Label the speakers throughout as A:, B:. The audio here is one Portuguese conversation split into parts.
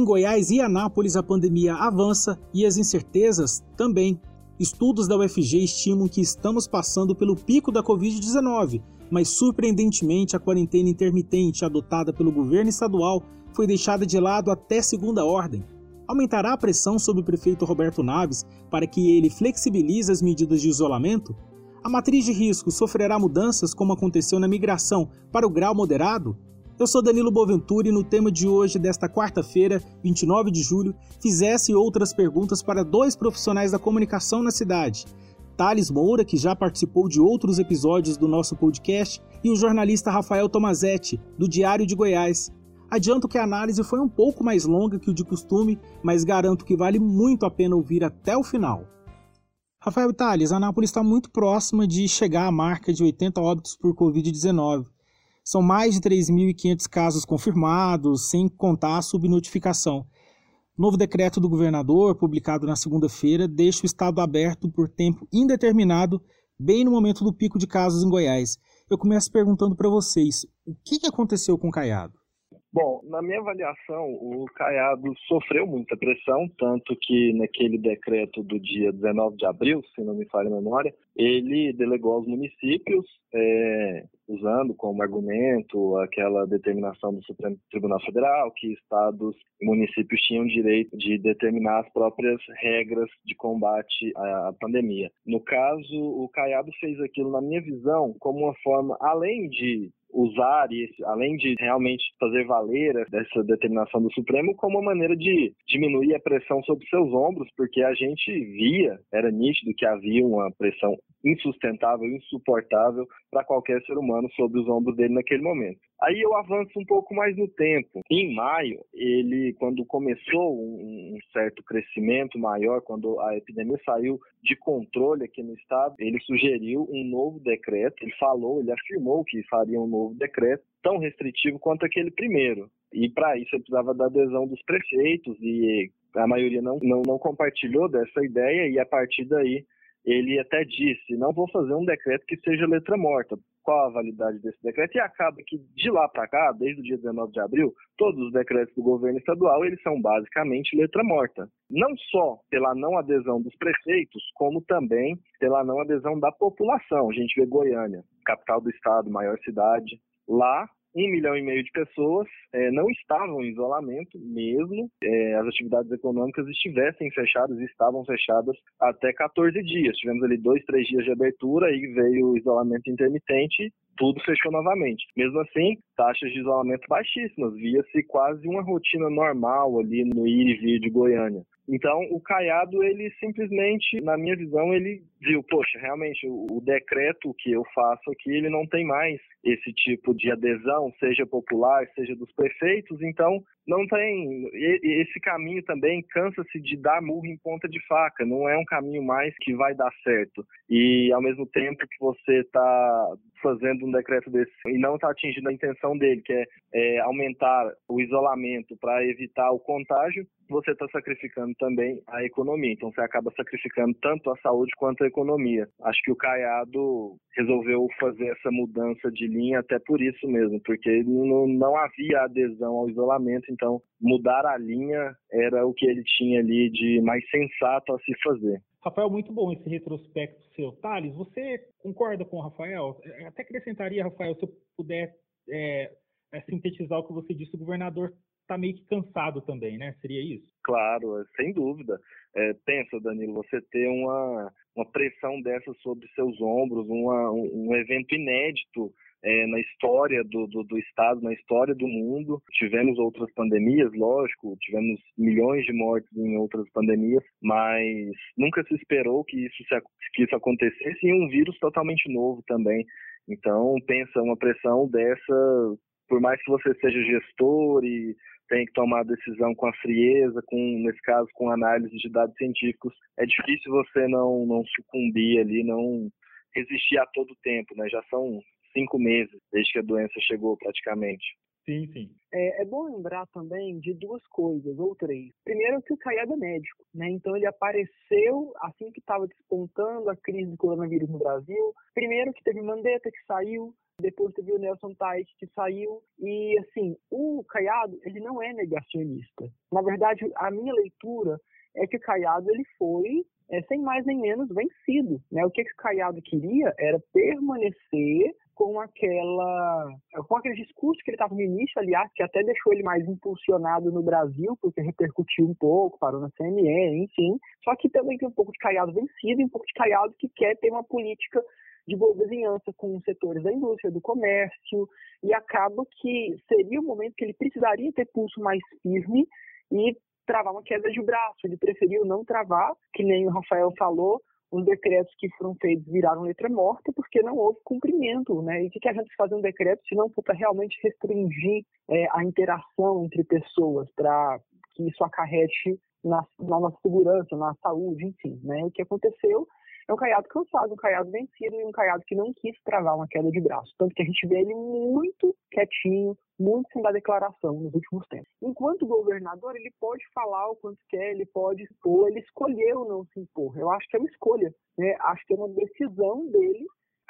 A: Em Goiás e Anápolis, a pandemia avança e as incertezas também. Estudos da UFG estimam que estamos passando pelo pico da Covid-19, mas surpreendentemente a quarentena intermitente adotada pelo governo estadual foi deixada de lado até segunda ordem. Aumentará a pressão sobre o prefeito Roberto Naves para que ele flexibilize as medidas de isolamento? A matriz de risco sofrerá mudanças como aconteceu na migração para o grau moderado? Eu sou Danilo Boventura e no tema de hoje, desta quarta-feira, 29 de julho, fizesse outras perguntas para dois profissionais da comunicação na cidade. Thales Moura, que já participou de outros episódios do nosso podcast, e o jornalista Rafael Tomazetti, do Diário de Goiás. Adianto que a análise foi um pouco mais longa que o de costume, mas garanto que vale muito a pena ouvir até o final. Rafael Thales, Anápolis está muito próxima de chegar à marca de 80 óbitos por Covid-19. São mais de 3.500 casos confirmados, sem contar a subnotificação. Novo decreto do governador, publicado na segunda-feira, deixa o estado aberto por tempo indeterminado, bem no momento do pico de casos em Goiás. Eu começo perguntando para vocês, o que aconteceu com o Caiado?
B: Bom, na minha avaliação, o Caiado sofreu muita pressão, tanto que naquele decreto do dia 19 de abril, se não me falha a memória, ele delegou aos municípios, é, usando como argumento aquela determinação do Supremo Tribunal Federal, que estados e municípios tinham direito de determinar as próprias regras de combate à pandemia. No caso, o Caiado fez aquilo, na minha visão, como uma forma, além de usar isso, além de realmente fazer valer essa determinação do Supremo, como uma maneira de diminuir a pressão sobre seus ombros, porque a gente via, era nítido que havia uma pressão insustentável, insuportável para qualquer ser humano sobre os ombros dele naquele momento. Aí eu avanço um pouco mais no tempo. Em maio, ele, quando começou um, certo crescimento maior, quando a epidemia saiu de controle aqui no estado, ele sugeriu um novo decreto. Ele falou, ele afirmou que faria um novo decreto tão restritivo quanto aquele primeiro. E para isso ele precisava da adesão dos prefeitos e a maioria não, não, não compartilhou dessa ideia e a partir daí ele até disse: não vou fazer um decreto que seja letra morta. Qual a validade desse decreto? E acaba que de lá para cá, desde o dia 19 de abril, todos os decretos do governo estadual eles são basicamente letra morta. Não só pela não adesão dos prefeitos, como também pela não adesão da população. A gente vê Goiânia, capital do estado, maior cidade. Lá um milhão e meio de pessoas é, não estavam em isolamento, mesmo é, as atividades econômicas estivessem fechadas e estavam fechadas até 14 dias. Tivemos ali dois, três dias de abertura e veio o isolamento intermitente tudo fechou novamente. Mesmo assim, taxas de isolamento baixíssimas, via-se quase uma rotina normal ali no ir e vir de Goiânia. Então, o Caiado, ele simplesmente, na minha visão, ele viu, poxa, realmente, o, decreto que eu faço aqui, ele não tem mais esse tipo de adesão, seja popular, seja dos prefeitos, então não tem. Esse caminho também cansa-se de dar murro em ponta de faca, não é um caminho mais que vai dar certo. E ao mesmo tempo que você está fazendo um decreto desse e não está atingindo a intenção dele, que é, é aumentar o isolamento para evitar o contágio, você está sacrificando também a economia. Então você acaba sacrificando tanto a saúde quanto a economia. Acho que o Caiado resolveu fazer essa mudança de linha até por isso mesmo, porque não, não havia adesão ao isolamento, então mudar a linha era o que ele tinha ali de mais sensato a se fazer.
A: Rafael, muito bom esse retrospecto seu. Thales, você concorda com o Rafael? Até acrescentaria, Rafael, se eu puder é, é, sintetizar o que você disse, o governador está meio que cansado também, né? Seria isso?
B: Claro, sem dúvida. É, pensa, Danilo, você ter uma, uma pressão dessa sobre seus ombros, uma, um, evento inédito é, na história do, do, do, Estado, na história do mundo. Tivemos outras pandemias, lógico, tivemos milhões de mortes em outras pandemias, mas nunca se esperou que isso, que isso acontecesse em um vírus totalmente novo também. Então, pensa, uma pressão dessa, por mais que você seja gestor e tenha que tomar a decisão com a frieza, com, nesse caso, com análise de dados científicos, é difícil você não, não sucumbir ali, não resistir a todo tempo, né? Já são cinco meses desde que a doença chegou praticamente.
A: Sim, sim.
C: É, é, bom lembrar também de duas coisas, ou três. Primeiro que o Caiado é médico, né? Então ele apareceu assim que estava despontando a crise do coronavírus no Brasil. Primeiro que teve Mandetta que saiu, depois teve o Nelson Tait que saiu, e assim, o Caiado, ele não é negacionista. Na verdade, a minha leitura é que o Caiado ele foi é, sem mais nem menos vencido. Né? O que, que o Caiado queria era permanecer com aquela com aquele discurso que ele estava no início, aliás, que até deixou ele mais impulsionado no Brasil, porque repercutiu um pouco, parou na CME, enfim. Só que também tem um pouco de Caiado vencido e um pouco de Caiado que quer ter uma política de boa vizinhança com os setores da indústria, do comércio, e acaba que seria o momento que ele precisaria ter pulso mais firme e travar uma queda de braço. Ele preferiu não travar, que nem o Rafael falou, os decretos que foram feitos viraram letra morta porque não houve cumprimento, né? E o que, a gente faz um decreto se não para realmente restringir é, a interação entre pessoas, para que isso acarrete na, na nossa segurança, na saúde, enfim, né? O que aconteceu é um caiado cansado, um caiado vencido e um caiado que não quis travar uma queda de braço. Tanto que a gente vê ele muito quietinho, muito sem dar declaração nos últimos tempos. Enquanto governador, ele pode falar o quanto quer, ele pode expor, ele escolheu não se impor. Eu acho que é uma escolha, né? Acho que é uma decisão dele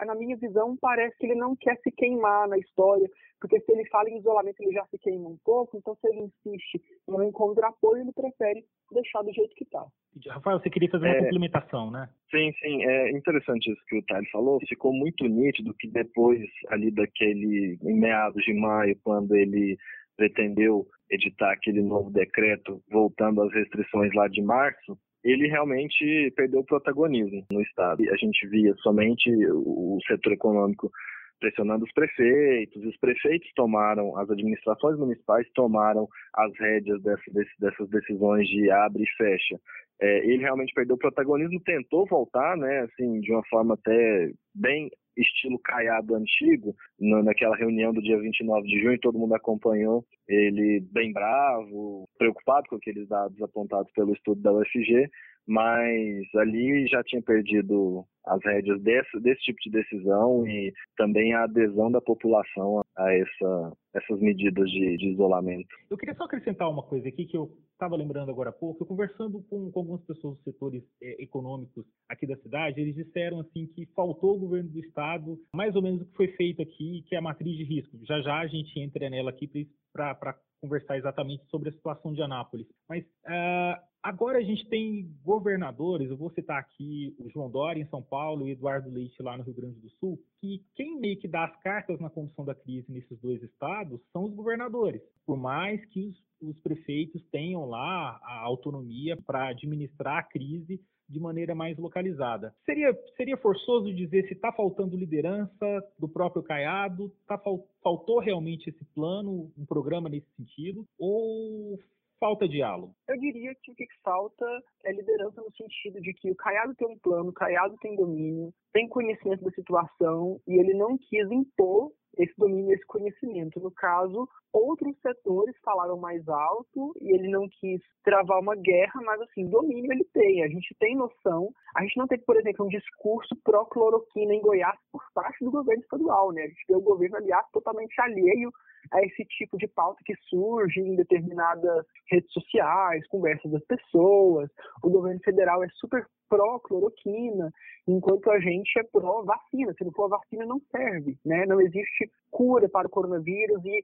C: na minha visão, parece que ele não quer se queimar na história, porque se ele fala em isolamento, ele já se queima um pouco, então se ele insiste em não encontrar apoio, ele prefere deixar do jeito que está.
D: Rafael, você queria fazer uma é, complementação, né?
B: Sim, sim, é interessante isso que o Thales falou, ficou muito nítido que depois ali daquele, em meados de maio, quando ele pretendeu editar aquele novo decreto voltando às restrições lá de março, ele realmente perdeu o protagonismo no Estado. A gente via somente o setor econômico pressionando os prefeitos, os prefeitos tomaram, as administrações municipais tomaram as rédeas dessas decisões de abre e fecha. É, ele realmente perdeu o protagonismo, tentou voltar, né, assim, de uma forma até bem estilo caiado antigo, naquela reunião do dia 29 de junho, todo mundo acompanhou ele bem bravo, preocupado com aqueles dados apontados pelo estudo da UFG, mas ali já tinha perdido as rédeas desse, desse tipo de decisão e também a adesão da população a essa, essas medidas de, de isolamento.
D: Eu queria só acrescentar uma coisa aqui que eu estava lembrando agora há pouco, eu conversando com, com algumas pessoas dos setores é, econômicos aqui da cidade, eles disseram assim que faltou o governo do estado, mais ou menos o que foi feito aqui, que é a matriz de risco. Já já a gente entra nela aqui para conversar exatamente sobre a situação de Anápolis. Mas uh, agora a gente tem governadores, eu vou citar aqui o João Dória em São Paulo e Eduardo Leite lá no Rio Grande do Sul, que quem meio que dá as cartas na condução da crise nesses dois estados são os governadores. Por mais que os, os prefeitos tenham lá a autonomia para administrar a crise de maneira mais localizada. Seria, seria forçoso dizer se está faltando liderança do próprio Caiado, tá, faltou realmente esse plano, um programa nesse sentido, ou falta diálogo?
C: Eu diria que o que falta é liderança no sentido de que o Caiado tem um plano, o Caiado tem domínio, tem conhecimento da situação e ele não quis impor esse domínio, esse conhecimento. No caso, outros setores falaram mais alto e ele não quis travar uma guerra, mas assim, domínio ele tem. A gente tem noção. A gente não tem, por exemplo, um discurso pró-cloroquina em Goiás por parte do governo estadual, né? A gente vê o governo, aliás, totalmente alheio a esse tipo de pauta que surge em determinadas redes sociais, conversas das pessoas. O governo federal é super pró-cloroquina, enquanto a gente é pró-vacina. Se não for a vacina, não serve, né? Não existe cura para o coronavírus e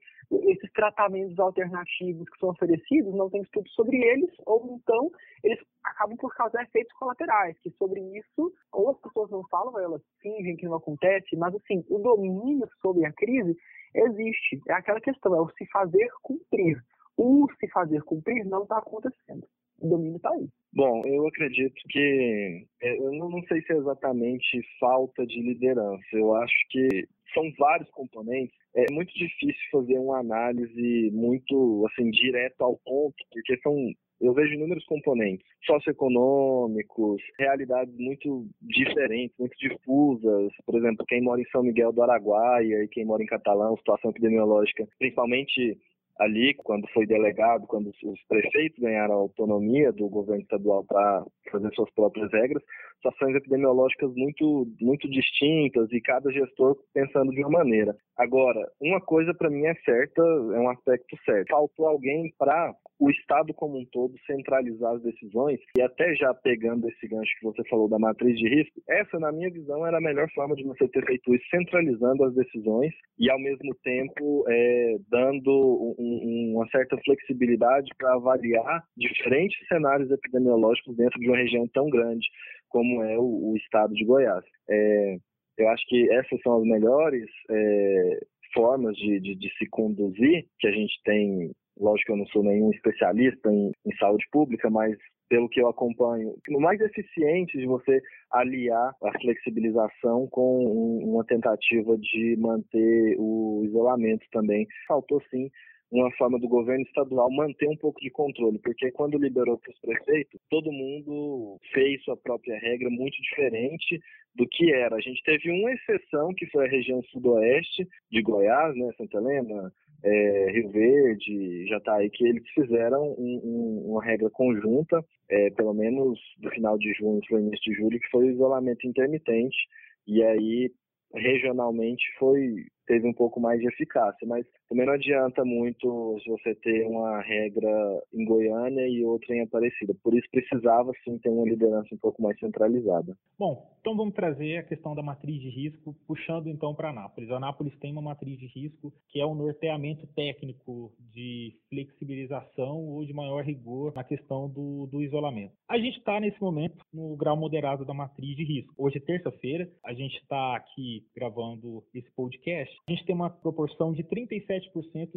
C: esses tratamentos alternativos que são oferecidos não tem estudo sobre eles, ou então eles acabam por causar efeitos colaterais, que sobre isso ou as pessoas não falam, ou elas fingem que não acontece, mas assim, o domínio sobre a crise existe. É aquela questão, é o se fazer cumprir. O se fazer cumprir não está acontecendo. O domínio está aí.
B: Bom, eu acredito que é, eu não sei se é exatamente falta de liderança. Eu acho que são vários componentes. É muito difícil fazer uma análise muito assim direto ao ponto, porque são eu vejo inúmeros componentes socioeconômicos, realidades muito diferentes, muito difusas. Por exemplo, quem mora em São Miguel do Araguaia e quem mora em Catalão, situação epidemiológica, principalmente ali, quando foi delegado, quando os prefeitos ganharam a autonomia do governo estadual para fazer suas próprias regras, situações epidemiológicas muito, muito distintas e cada gestor pensando de uma maneira. Agora, uma coisa para mim é certa, é um aspecto certo. Faltou alguém para o Estado como um todo centralizar as decisões e até já pegando esse gancho que você falou da matriz de risco, essa na minha visão era a melhor forma de você ter feito isso, centralizando as decisões e ao mesmo tempo é, dando um, uma certa flexibilidade para avaliar diferentes cenários epidemiológicos dentro de uma região tão grande como é o, o estado de Goiás. É, eu acho que essas são as melhores é, formas de, de, de, se conduzir que a gente tem. Lógico que eu não sou nenhum especialista em, em saúde pública, mas pelo que eu acompanho, o mais eficiente de você aliar a flexibilização com uma tentativa de manter o isolamento também. Faltou sim uma forma do governo estadual manter um pouco de controle, porque quando liberou para os prefeitos, todo mundo fez sua própria regra muito diferente do que era. A gente teve uma exceção, que foi a região sudoeste de Goiás, né, Santa Helena, é, Rio Verde, Jataí, que eles fizeram um, um, uma regra conjunta, é, pelo menos do final de junho para o início de julho, que foi o isolamento intermitente, e aí regionalmente foi teve um pouco mais de eficácia, mas também não adianta muito você ter uma regra em Goiânia e outra em Aparecida. Por isso precisava sim ter uma liderança um pouco mais centralizada.
D: Bom, então vamos trazer a questão da matriz de risco, puxando então para Anápolis. Anápolis tem uma matriz de risco que é um norteamento técnico de flexibilização ou de maior rigor na questão do, do isolamento. A gente está nesse momento no grau moderado da matriz de risco. Hoje é terça-feira, a gente está aqui gravando esse podcast a gente tem uma proporção de 37%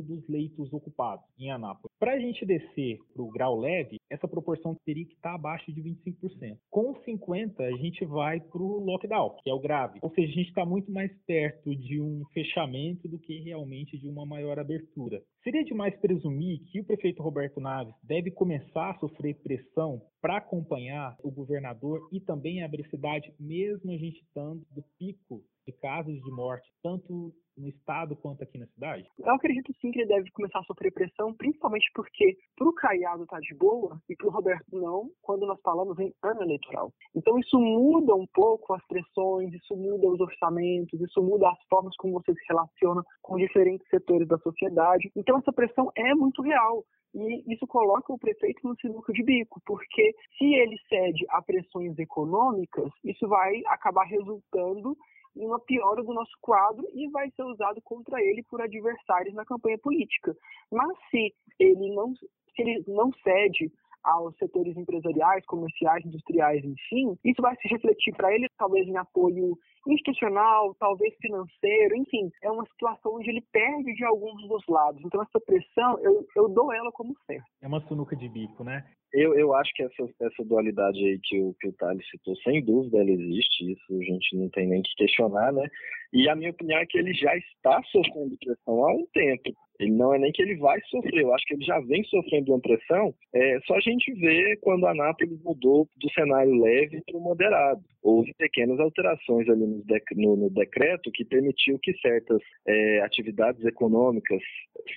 D: dos leitos ocupados em Anápolis. Para a gente descer para o grau leve, essa proporção teria que estar tá abaixo de 25%. Com 50%, a gente vai para o lockdown, que é o grave. Ou seja, a gente está muito mais perto de um fechamento do que realmente de uma maior abertura. Seria demais presumir que o prefeito Roberto Naves deve começar a sofrer pressão para acompanhar o governador e também abrir cidade, mesmo a gente estando do pico de casos de morte, tanto no estado quanto aqui na cidade?
C: Eu acredito sim que ele deve começar a sofrer pressão, principalmente porque para o Caiado tá de boa e para o Roberto não, quando nós falamos em ano eleitoral. Então isso muda um pouco as pressões, isso muda os orçamentos, isso muda as formas como você se relaciona com diferentes setores da sociedade. Então essa pressão é muito real. E isso coloca o prefeito no sinuca de bico, porque se ele cede a pressões econômicas, isso vai acabar resultando em uma piora do nosso quadro e vai ser usado contra ele por adversários na campanha política. Mas se ele não, se ele não cede aos setores empresariais, comerciais, industriais, enfim, isso vai se refletir para ele talvez em apoio institucional, talvez financeiro, enfim, é uma situação onde ele perde de alguns dos lados. Então essa pressão, eu, eu dou ela como certa.
D: É uma sunuca de bico, né?
B: Eu, eu acho que essa, essa dualidade aí que o, que o Thales citou, sem dúvida ela existe, isso a gente não tem nem que questionar, né? E a minha opinião é que ele já está sofrendo pressão há um tempo. Ele não é nem que ele vai sofrer, eu acho que ele já vem sofrendo uma pressão. É só a gente ver quando a Anápolis mudou do cenário leve para o moderado. Houve pequenas alterações ali no, dec no, no decreto que permitiu que certas é, atividades econômicas,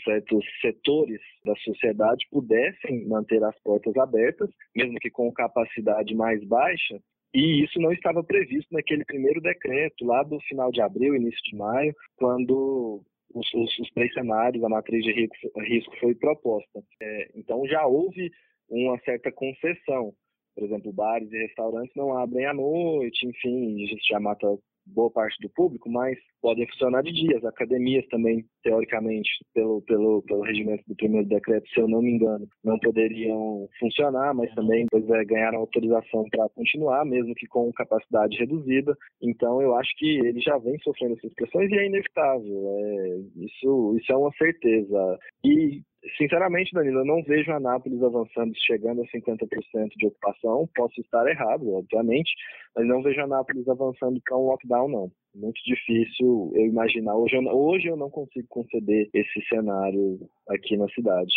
B: certos setores da sociedade pudessem manter as portas abertas, mesmo que com capacidade mais baixa, e isso não estava previsto naquele primeiro decreto, lá do final de abril, início de maio, quando os, os, os três cenários, a matriz de risco, risco foi proposta. É, então já houve uma certa concessão. Por exemplo, bares e restaurantes não abrem à noite, enfim, isso já mata boa parte do público, mas podem funcionar de dia. As academias também, teoricamente, pelo, pelo, pelo regimento do primeiro decreto, se eu não me engano, não poderiam funcionar, mas também pois é, ganharam autorização para continuar, mesmo que com capacidade reduzida. Então, eu acho que ele já vem sofrendo essas pressões e é inevitável. É, isso, isso é uma certeza. E Sinceramente, Danilo, eu não vejo a Anápolis avançando, chegando a 50% de ocupação. Posso estar errado, obviamente, mas não vejo a Anápolis avançando para um lockdown, não. Muito difícil eu imaginar. Hoje eu, hoje eu não consigo conceder esse cenário aqui na cidade.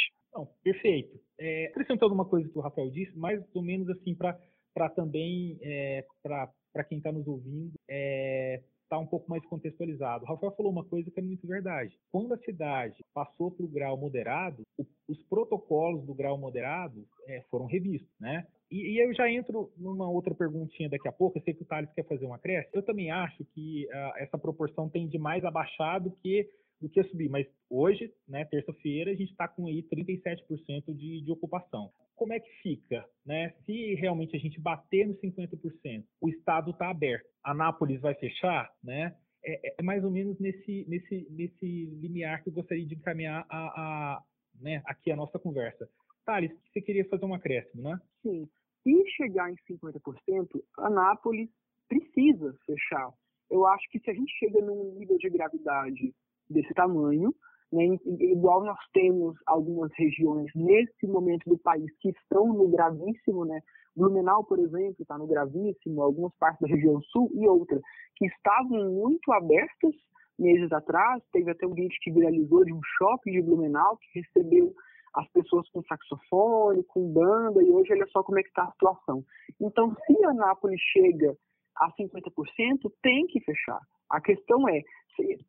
D: Perfeito. É, acrescentando uma coisa que o Rafael disse, mais ou menos assim, para também, é, para quem está nos ouvindo, é, está um pouco mais contextualizado. O Rafael falou uma coisa que é muito verdade. Quando a cidade passou para o grau moderado, o, os protocolos do grau moderado é, foram revistos, né? E, e, eu já entro numa outra perguntinha daqui a pouco. Eu sei que o Thales quer fazer uma cresce. Eu também acho que uh, essa proporção tende mais a baixar do que, do que subir. Mas hoje, né, terça-feira, a gente está com aí 37% de, de ocupação. Como é que fica? Né? Se realmente a gente bater nos 50%, o Estado está aberto, Anápolis vai fechar, né? É, é, mais ou menos nesse, nesse, nesse limiar que eu gostaria de encaminhar a, a né, aqui a nossa conversa. Thales, você queria fazer um acréscimo, né?
C: Sim. Se chegar em 50%, Anápolis precisa fechar. Eu acho que se a gente chega num nível de gravidade desse tamanho, né, igual nós temos algumas regiões nesse momento do país que estão no gravíssimo, né? Blumenau, por exemplo, está no gravíssimo, algumas partes da região sul e outras que estavam muito abertas meses atrás. Teve até um vídeo que viralizou de um shopping de Blumenau que recebeu as pessoas com saxofone, com banda, e hoje olha só como é que está a situação. Então, se Anápolis chega a 50%, tem que fechar. A questão é,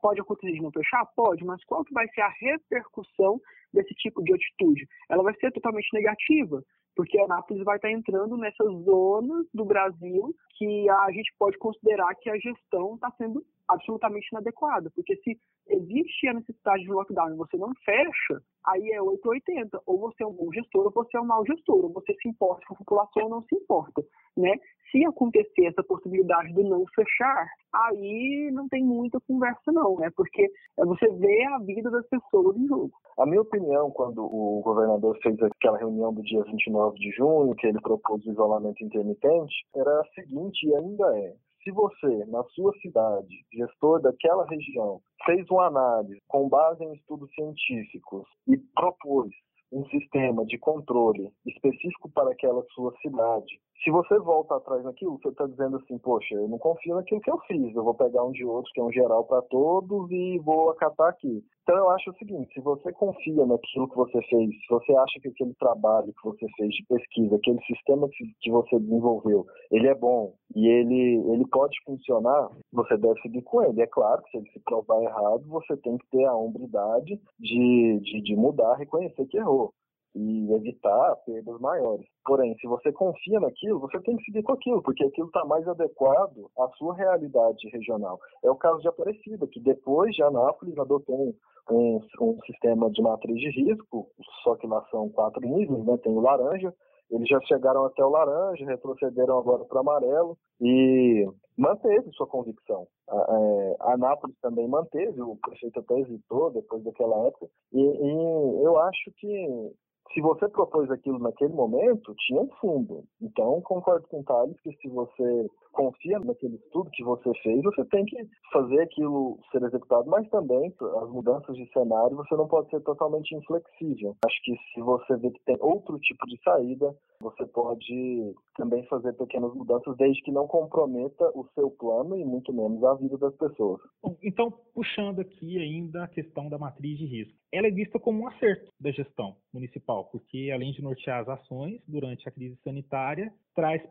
C: pode acontecer de não fechar? Pode, mas qual que vai ser a repercussão desse tipo de atitude? Ela vai ser totalmente negativa, porque a Anápolis vai estar entrando nessas zonas do Brasil que a gente pode considerar que a gestão está sendo absolutamente inadequada, porque se existe a necessidade de lockdown e você não fecha, aí é 880, ou você é um bom gestor ou você é um mau gestor, ou você se importa com a população ou não se importa, né? Se acontecer essa possibilidade de não fechar, aí não tem muita conversa não, né? Porque você vê a vida das pessoas em jogo.
B: A minha opinião, quando o governador fez aquela reunião do dia 29 de junho, que ele propôs o isolamento intermitente, era a seguinte, e ainda é, se você, na sua cidade, gestor daquela região, fez uma análise com base em estudos científicos e propôs um sistema de controle específico para aquela sua cidade, se você volta atrás naquilo, você está dizendo assim, poxa, eu não confio naquilo que eu fiz, eu vou pegar um de outros, que é um geral para todos, e vou acatar aqui. Então eu acho o seguinte, se você confia naquilo que você fez, se você acha que aquele trabalho que você fez de pesquisa, aquele sistema que você desenvolveu, ele é bom e ele, ele pode funcionar, você deve seguir com ele. É claro que se ele se provar errado, você tem que ter a hombridade de, de, de mudar, reconhecer que errou e evitar perdas maiores. Porém, se você confia naquilo, você tem que seguir com aquilo, porque aquilo está mais adequado à sua realidade regional. É o caso de Aparecida, que depois de Anápolis adotou um, um, sistema de matriz de risco, só que lá são quatro níveis, né? tem o laranja, eles já chegaram até o laranja, retrocederam agora para amarelo e manteve sua convicção. A, é, a também manteve, o prefeito até hesitou depois daquela época, e, e eu acho que se você propôs aquilo naquele momento, tinha um fundo. Então, concordo com o Thales que se você confia naquele estudo que você fez, você tem que fazer aquilo ser executado, mas também as mudanças de cenário você não pode ser totalmente inflexível. Acho que se você vê que tem outro tipo de saída, você pode também fazer pequenas mudanças desde que não comprometa o seu plano e muito menos a vida das pessoas.
D: Então, puxando aqui ainda a questão da matriz de risco. Ela é vista como um acerto da gestão municipal, porque além de nortear as ações durante a crise sanitária, traz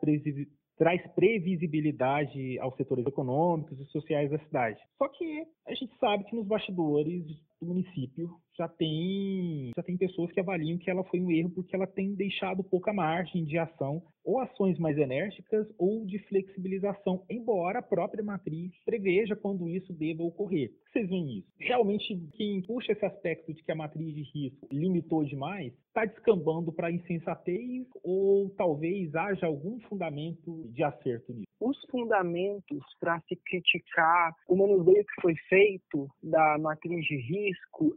D: traz previsibilidade aos setores econômicos e sociais da cidade. Só que a gente sabe que nos bastidores do município já tem, já tem pessoas que avaliam que ela foi um erro porque ela tem deixado pouca margem de ação ou ações mais enérgicas ou de flexibilização, embora a própria matriz preveja quando isso deva ocorrer. Vocês veem isso? Realmente, quem puxa esse aspecto de que a matriz de risco limitou demais, está descambando para insensatez ou talvez haja algum fundamento de acerto nisso?
C: Os fundamentos para se criticar o manuseio que foi feito da matriz de risco,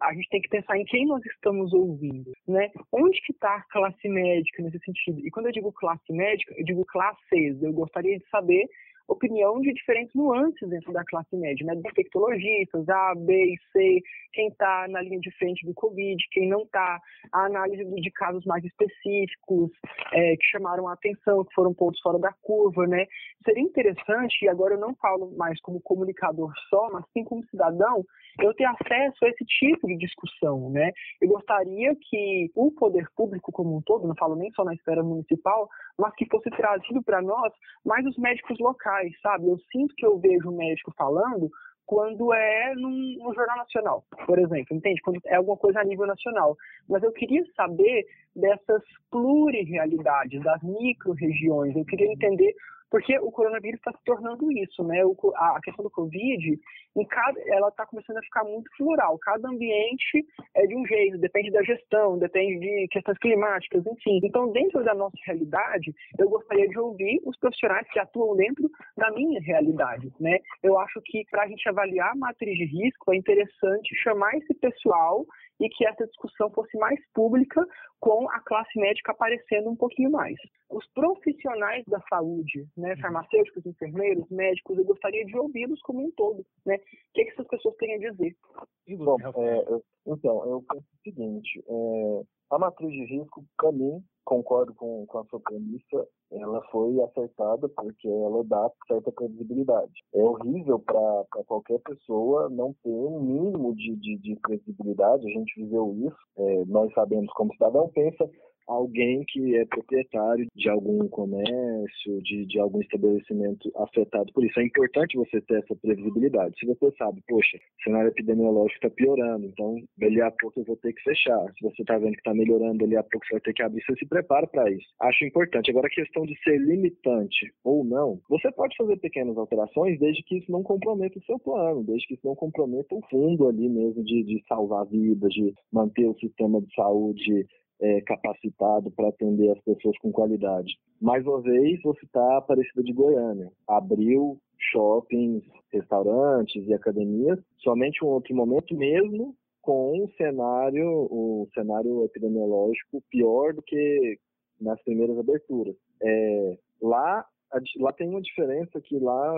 C: a gente tem que pensar em quem nós estamos ouvindo, né? Onde que está a classe médica nesse sentido? E quando eu digo classe médica, eu digo classes. Eu gostaria de saber opinião de diferentes nuances dentro da classe média, né? Infectologistas, A, B e C, quem está na linha de frente do Covid, quem não está, a análise de casos mais específicos é, que chamaram a atenção, que foram pontos fora da curva, né? Seria interessante, e agora eu não falo mais como comunicador só, mas sim como cidadão, eu ter acesso a esse tipo de discussão, né? Eu gostaria que o poder público como um todo, não falo nem só na esfera municipal, mas que fosse trazido para nós mais os médicos locais, sabe? Eu sinto que eu vejo o médico falando quando é num, num, jornal nacional, por exemplo, entende? Quando é alguma coisa a nível nacional. Mas eu queria saber dessas plurirealidades, das micro-regiões. Eu queria entender porque o coronavírus está se tornando isso, né? O, a questão do Covid, em cada, ela está começando a ficar muito plural. Cada ambiente é de um jeito, depende da gestão, depende de questões climáticas, enfim. Então, dentro da nossa realidade, eu gostaria de ouvir os profissionais que atuam dentro da minha realidade, né? Eu acho que para a gente avaliar a matriz de risco é interessante chamar esse pessoal e que essa discussão fosse mais pública, com a classe médica aparecendo um pouquinho mais. Os profissionais da saúde, né, uhum. farmacêuticos, enfermeiros, médicos, eu gostaria de ouvi-los como um todo, né? O que, é que essas pessoas têm a dizer?
B: Bom, é, então, eu penso o seguinte, é, a matriz de risco, para mim, concordo com, com a sua premissa, ela foi acertada porque ela dá certa credibilidade. É horrível para qualquer pessoa não ter um mínimo de, de, de credibilidade, a gente viveu isso, é, nós sabemos como cidadão pensa, alguém que é proprietário de algum comércio, de, de algum estabelecimento afetado por isso. É importante você ter essa previsibilidade. Se você sabe, poxa, o cenário epidemiológico está piorando, então dali a pouco eu vou ter que fechar. Se você está vendo que está melhorando, dali a pouco você vai ter que abrir, você se prepara para isso. Acho importante. Agora, a questão de ser limitante ou não, você pode fazer pequenas alterações desde que isso não comprometa o seu plano, desde que isso não comprometa o fundo ali mesmo de, de salvar vidas, de manter o sistema de saúde é, capacitado para atender as pessoas com qualidade. Mais uma vez, vou citar a Aparecida de Goiânia. Abriu shoppings, restaurantes e academias somente um outro momento, mesmo com um cenário, um cenário epidemiológico pior do que nas primeiras aberturas. É, lá, lá tem uma diferença que lá,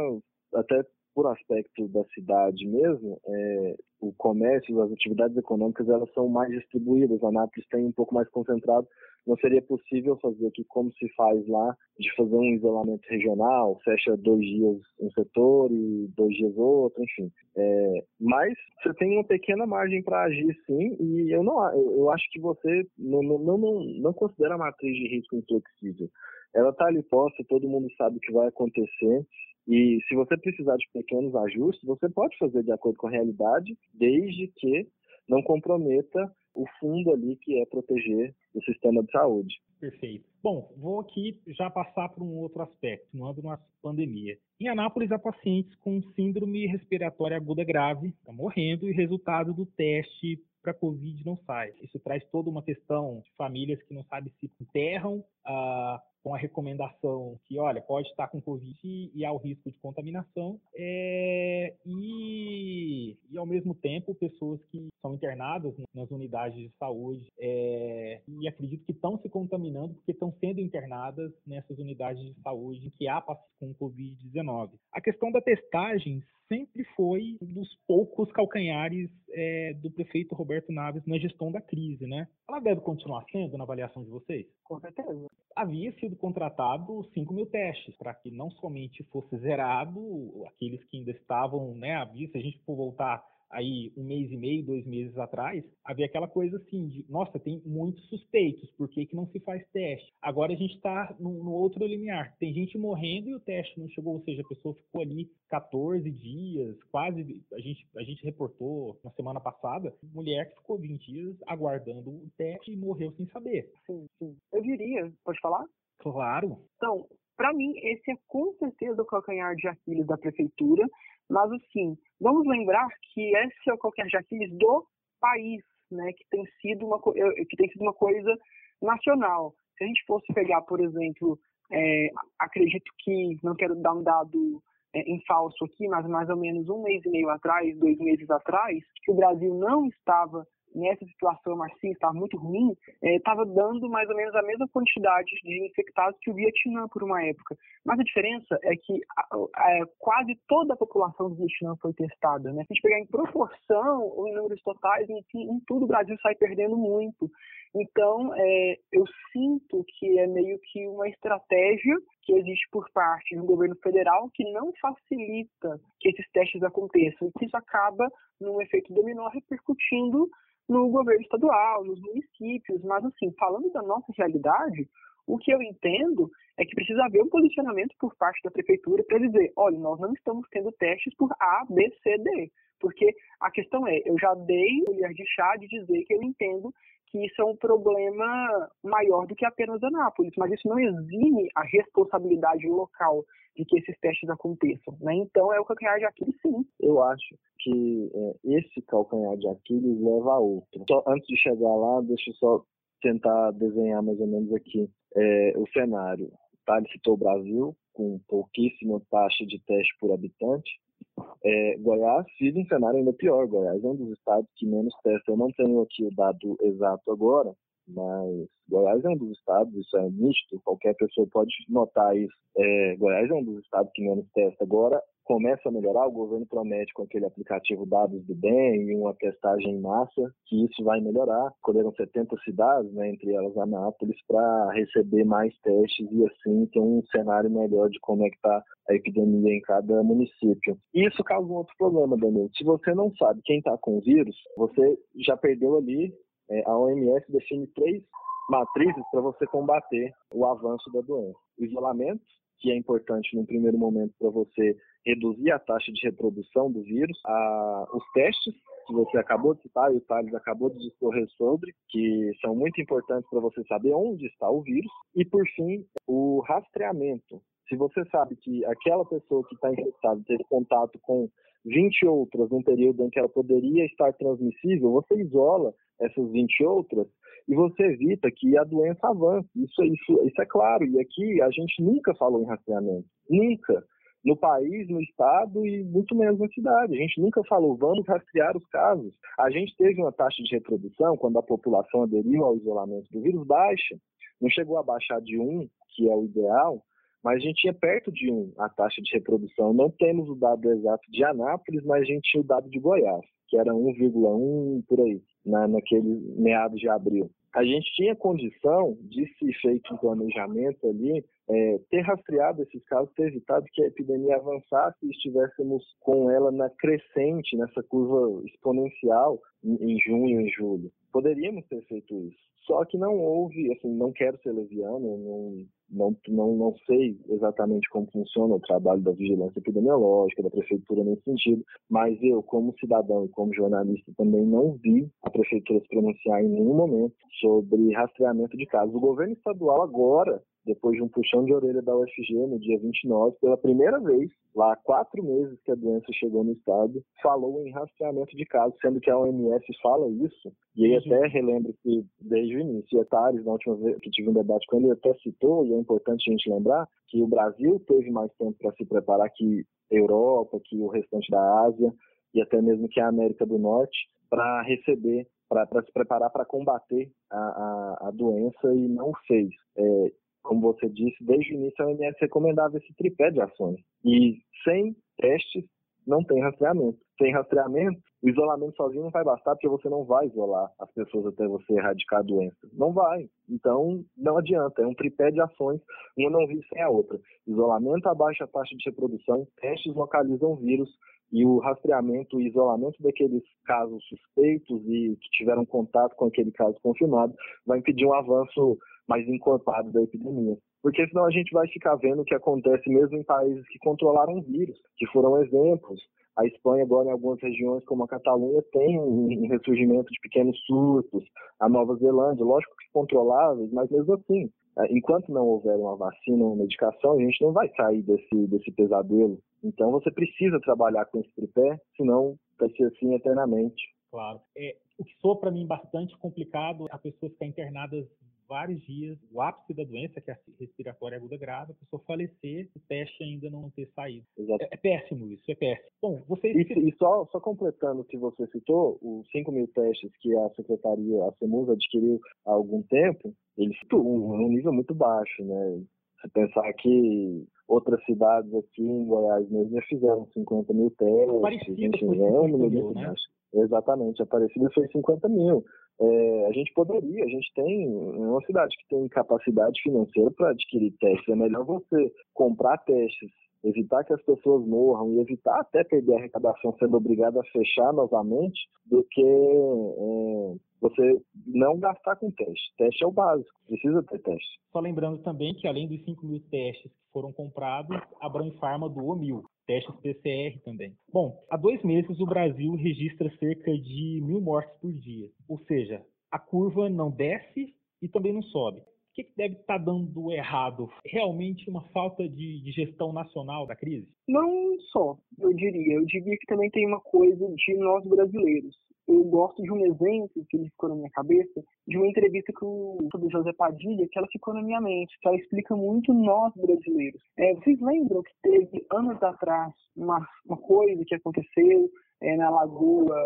B: até por aspecto da cidade mesmo, é, o comércio, as atividades econômicas, elas são mais distribuídas. Anápolis tem um pouco mais concentrado. Não seria possível fazer aqui como se faz lá, de fazer um isolamento regional, fecha dois dias um setor e dois dias outro, enfim. É, mas você tem uma pequena margem para agir, sim, e eu não, eu acho que você não, não, não, não considera a matriz de risco inflexível. Está ali posta, todo mundo sabe o que vai acontecer. E se você precisar de pequenos ajustes, você pode fazer de acordo com a realidade, desde que não comprometa o fundo ali que é proteger o sistema de saúde.
D: Perfeito. Bom, vou aqui já passar para um outro aspecto, no âmbito da pandemia. Em Anápolis, há pacientes com síndrome respiratória aguda grave, estão morrendo, e resultado do teste para Covid não sai. Isso traz toda uma questão de famílias que não sabem se enterram ah, com a recomendação que, olha, pode estar com Covid e há o risco de contaminação, é, e, e ao mesmo tempo pessoas que são internadas nas unidades de saúde é, e acredito que estão se contaminando porque estão sendo internadas nessas unidades de saúde que há pacientes com Covid-19. A questão da testagem sempre foi um dos poucos calcanhares é, do prefeito Roberto Naves na gestão da crise, né? Ela deve continuar sendo na avaliação de vocês?
C: Com certeza.
D: Havia sido contratado 5 mil testes para que não somente fosse zerado aqueles que ainda estavam, né, à vista, a gente for voltar aí um mês e meio, dois meses atrás, havia aquela coisa assim de, nossa, tem muitos suspeitos, por que, que não se faz teste? Agora a gente está no, no, outro limiar, tem gente morrendo e o teste não chegou, ou seja, a pessoa ficou ali 14 dias, quase, a gente, a gente reportou na semana passada, mulher que ficou 20 dias aguardando o teste e morreu sem saber.
C: Sim, sim. Eu diria, pode falar?
D: Claro.
C: Então, para mim, esse é com certeza o calcanhar de Aquiles da prefeitura, mas, assim, vamos lembrar que esse é o qualquer Jaquiles do país, né, que tem sido uma, que tem sido uma coisa nacional. Se a gente fosse pegar, por exemplo, é, acredito que, não quero dar um dado é, em falso aqui, mas mais ou menos um mês e meio atrás, dois meses atrás, que o Brasil não estava nessa situação marxista estava muito ruim, estava é, dando mais ou menos a mesma quantidade de infectados que o Vietnã por uma época. Mas a diferença é que a, a, quase toda a população do Vietnã foi testada. Né? Se a gente pegar em proporção em números totais, em, em tudo o Brasil sai perdendo muito. Então, é, eu sinto que é meio que uma estratégia que existe por parte do governo federal que não facilita que esses testes aconteçam e que isso acaba, num efeito dominó, repercutindo no governo estadual, nos municípios, mas assim, falando da nossa realidade, O que eu entendo é que precisa haver um posicionamento por parte da prefeitura para dizer, olha, nós não estamos tendo testes por A, B, C, D. Porque a questão é, eu já dei o colher de chá de dizer que eu entendo que isso é um problema maior do que apenas Anápolis, mas isso não exime a responsabilidade local de que esses testes aconteçam. Né? Então, é o calcanhar de Aquiles, sim.
B: Eu acho que é, esse calcanhar de Aquiles leva a outro. Só antes de chegar lá, deixa eu só tentar desenhar mais ou menos aqui é, o cenário. Tá? Ele citou o Brasil, com pouquíssima taxa de teste por habitante. É, Goiás vive um cenário ainda pior. Goiás é um dos estados que menos testa. Eu não tenho aqui o dado exato agora, mas Goiás é um dos estados, isso é nítido, qualquer pessoa pode notar isso. É, Goiás é um dos estados que menos testa. Agora começa a melhorar, o governo promete com aquele aplicativo Dados do Bem e uma testagem em massa que isso vai melhorar. Escolheram 70 cidades, né, entre elas Anápolis, para receber mais testes e assim ter um cenário melhor de como é que está a epidemia em cada município. E isso causa um outro problema, Danilo. Se você não sabe quem está com o vírus, você já perdeu ali é, a OMS define três matrizes para você combater o avanço da doença. Isolamento, que é importante no primeiro momento para você reduzir a taxa de reprodução do vírus, a, os testes, que você acabou de citar e o Thales acabou de discorrer sobre, que são muito importantes para você saber onde está o vírus, e por fim, o rastreamento. Se você sabe que aquela pessoa que está infectada teve contato com 20 outras num período em que ela poderia estar transmissível, você isola essas 20 outras e você evita que a doença avance. Isso, isso, isso é claro. E aqui a gente nunca falou em rastreamento. Nunca. No país, no estado e muito menos na cidade. A gente nunca falou, vamos rastrear os casos. A gente teve uma taxa de reprodução, quando a população aderiu ao isolamento do vírus, baixa. Não chegou a baixar de 1, que é o ideal, mas a gente tinha perto de 1 a taxa de reprodução. Não temos o dado exato de Anápolis, mas a gente tinha o dado de Goiás, que era 1,1 por aí, na, naquele meados de abril. A gente tinha condição de, se feito um planejamento ali, é, ter rastreado esses casos, ter evitado que a epidemia avançasse e estivéssemos com ela na crescente, nessa curva exponencial em, em junho e julho. Poderíamos ter feito isso. Só que não houve, assim, não quero ser leviano, não, não, não, não sei exatamente como funciona o trabalho da vigilância epidemiológica, da prefeitura nesse sentido, mas eu, como cidadão e como jornalista, também não vi a prefeitura se pronunciar em nenhum momento sobre rastreamento de casos. O governo estadual agora depois de um puxão de orelha da UFG no dia 29, pela primeira vez, lá há quatro meses que a doença chegou no estado, falou em rastreamento de casos, sendo que a OMS fala isso, e aí até relembro que desde o início, e Tales, na última vez que tive um debate com ele, até citou, e é importante a gente lembrar, que o Brasil teve mais tempo para se preparar que a Europa, que o restante da Ásia, e até mesmo que a América do Norte, para receber para se preparar para combater a, a, a, doença e não fez. É, como você disse, desde o início a OMS recomendava esse tripé de ações. E sem testes não tem rastreamento. Sem rastreamento, o isolamento sozinho não vai bastar porque você não vai isolar as pessoas até você erradicar a doença. Não vai. Então, não adianta. É um tripé de ações, uma não vive sem a outra. Isolamento abaixa a taxa de reprodução, testes localizam vírus e o rastreamento e isolamento daqueles casos suspeitos e que tiveram contato com aquele caso confirmado vai impedir um avanço mais encorpado da epidemia. Porque senão a gente vai ficar vendo o que acontece mesmo em países que controlaram o vírus, que foram exemplos. A Espanha agora em algumas regiões como a Catalunha tem um ressurgimento de pequenos surtos, a Nova Zelândia, lógico que controláveis, mas mesmo assim, eh, enquanto não houver uma vacina, uma medicação, a gente não vai sair desse, desse pesadelo. Então você precisa trabalhar com esse tripé, senão vai ser assim eternamente.
D: Claro. É, o que soa para mim bastante complicado a pessoa ficar internadas vários dias, o ápice da doença, que é a respiratória aguda grave, a pessoa falecer, o teste ainda não ter saído. É, é, péssimo isso, é péssimo. Bom,
B: vocês... E, e, só, só completando o que você citou, os 5 mil testes que a Secretaria, a CEMUS, adquiriu há algum tempo, eles estão um, um nível muito baixo, né? Se pensar que outras cidades aqui em Goiás mesmo já fizeram 50 mil testes,
D: enfim, é um número muito né? baixo.
B: Exatamente, Aparecida foi 50 mil. É, a gente poderia, a gente tem uma cidade que tem capacidade financeira para adquirir testes. É melhor você comprar testes, evitar que as pessoas morram e evitar até perder a arrecadação sendo obrigado a fechar novamente, do que é, você não gastar com teste. Teste é o básico, precisa ter teste.
D: Só lembrando também que além dos 5 mil testes que foram comprados, a Branfarma doou mil testes PCR também. Bom, há dois meses o Brasil registra cerca de mil mortes por dia, ou seja, a curva não desce e também não sobe. O que, deve estar tá dando errado? Realmente uma falta de, de, gestão nacional da crise?
C: Não só, eu diria. Eu diria que também tem uma coisa de nós brasileiros. Eu gosto de um exemplo que ficou na minha cabeça, de uma entrevista com o José Padilha, que ela ficou na minha mente, que ela explica muito nós brasileiros. É, vocês lembram que teve anos atrás uma, uma coisa que aconteceu é, na Lagoa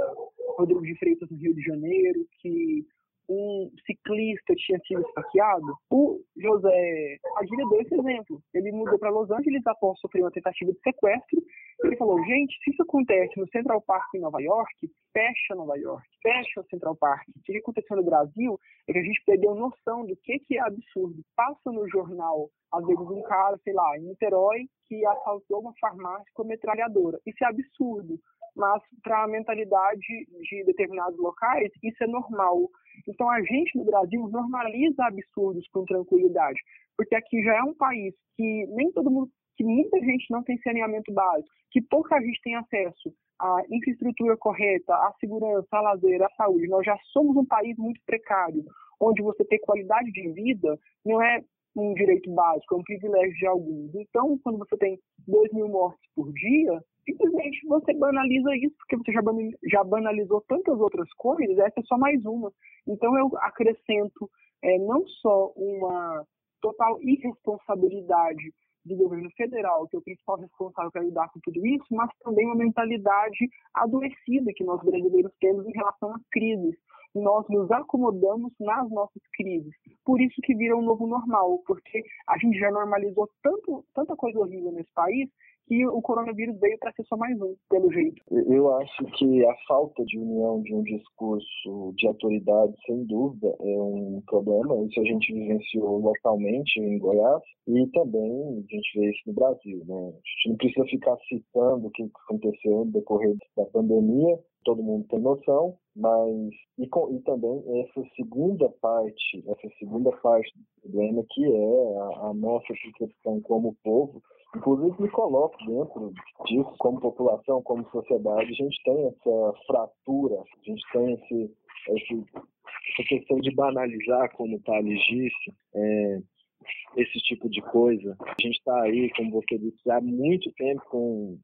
C: Rodrigo de Freitas, no Rio de Janeiro, que um ciclista tinha sido esfaqueado, o José Padilha deu esse exemplo. Ele mudou para Los Angeles após sofrer uma tentativa de sequestro. Ele falou: gente, se isso acontece no Central Park em Nova York, fecha Nova York, fecha o Central Park. O que aconteceu no Brasil é que a gente perdeu noção do que, que é absurdo. Passa no jornal, às vezes, um cara, sei lá, em Niterói, que assaltou uma farmácia com metralhadora. Isso é absurdo mas para a mentalidade de determinados locais, isso é normal. Então a gente no Brasil normaliza absurdos com tranquilidade, porque aqui já é um país que nem todo mundo, que muita gente não tem saneamento básico, que pouca gente tem acesso à infraestrutura correta, à segurança, à lazer, à saúde. Nós já somos um país muito precário, onde você ter qualidade de vida não é um direito básico, é um privilégio de alguns. Então, quando você tem 2 mil mortes por dia, simplesmente você banaliza isso, porque você já, banalizou tantas outras coisas, essa é só mais uma. Então, eu acrescento é, não só uma total irresponsabilidade do governo federal, que é o principal responsável para lidar com tudo isso, mas também uma mentalidade adoecida que nós brasileiros temos em relação às crises nós nos acomodamos nas nossas crises. Por isso que vira um novo normal, porque a gente já normalizou tanto, tanta coisa horrível nesse país que o coronavírus veio para ser só mais um, pelo jeito.
B: Eu acho que a falta de união de um discurso de autoridade, sem dúvida, é um problema. Isso a gente vivenciou localmente em Goiás e também a gente vê isso no Brasil. Né? A gente não precisa ficar citando o que aconteceu no decorrer da pandemia, todo mundo tem noção, mas e, com, e, também essa segunda parte, essa segunda parte do problema que é a, a nossa situação como povo, inclusive me coloco dentro disso como população, como sociedade, a gente tem essa fratura, a gente tem esse, esse essa questão de banalizar, como Thales disse, é, esse tipo de coisa. A gente está aí, como você disse, há muito tempo com,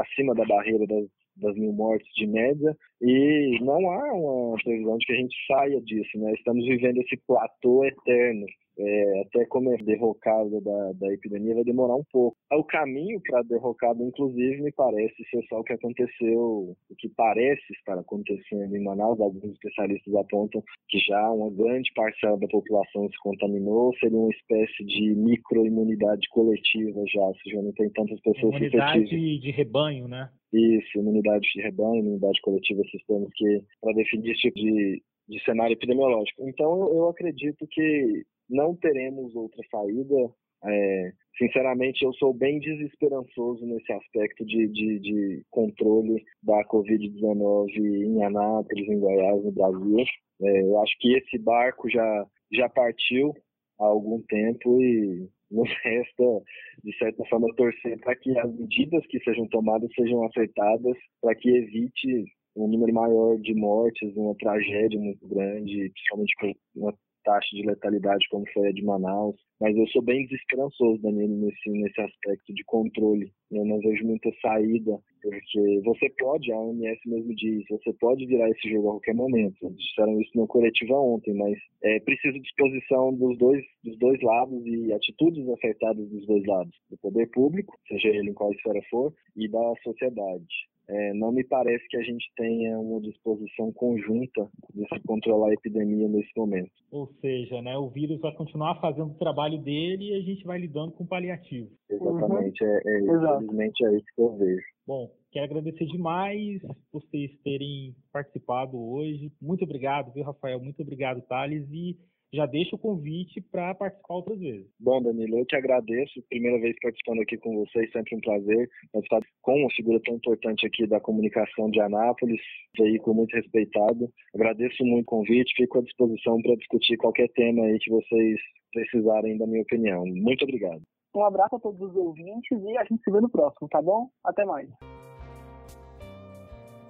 B: acima da barreira das das mil mortes de média e não há uma previsão de que a gente saia disso, né? Estamos vivendo esse platô eterno. É, até como é derrocada da, da epidemia vai demorar um pouco. O caminho para a derrocada, inclusive, me parece ser só o que aconteceu, o que parece estar acontecendo em Manaus. Alguns especialistas apontam que já uma grande parcela da população se contaminou, seria uma espécie de microimunidade coletiva já, ou seja, não tem tantas pessoas
D: Imunidade de rebanho, né?
B: isso, imunidade de rebanho, imunidade coletiva, esses termos que para definir esse tipo de, de cenário epidemiológico. Então, eu acredito que não teremos outra saída. É, sinceramente, eu sou bem desesperançoso nesse aspecto de, de, de controle da Covid-19 em Anápolis, em Goiás, no Brasil. É, eu acho que esse barco já, já partiu há algum tempo e nos resta, de certa forma, torcer para que as medidas que sejam tomadas sejam acertadas para que evite um número maior de mortes, uma tragédia muito grande, principalmente uma taxa de letalidade como foi a de Manaus. Mas eu sou bem desesperançoso, Danilo, nesse, nesse aspecto de controle. Eu não vejo muita saída, porque você pode, a OMS mesmo diz, você pode virar esse jogo a qualquer momento. Eles disseram isso no coletiva ontem, mas é preciso disposição dos dois, dos dois lados e atitudes acertadas dos dois lados, do poder público, seja ele em qual esfera for, e da sociedade. É, não me parece que a gente tenha uma disposição conjunta de se controlar a epidemia nesse momento.
D: Ou seja, né, o vírus vai continuar fazendo o trabalho dele e a gente vai lidando com paliativo.
B: Exatamente, uhum. é, é, infelizmente é isso que eu vejo.
D: Bom, quero agradecer demais vocês terem participado hoje. Muito obrigado, viu, Rafael? Muito obrigado, Thales. E
A: já deixo o convite para participar outras vezes.
B: Bom, Danilo, eu que agradeço. Primeira vez participando aqui com vocês, sempre um prazer participar com uma figura tão importante aqui da comunicação de Anápolis, veículo muito respeitado. Agradeço muito o convite, fico à disposição para discutir qualquer tema aí que vocês precisarem da minha opinião. Muito obrigado.
C: Um abraço a todos os ouvintes e a gente se vê no próximo, tá bom? Até mais.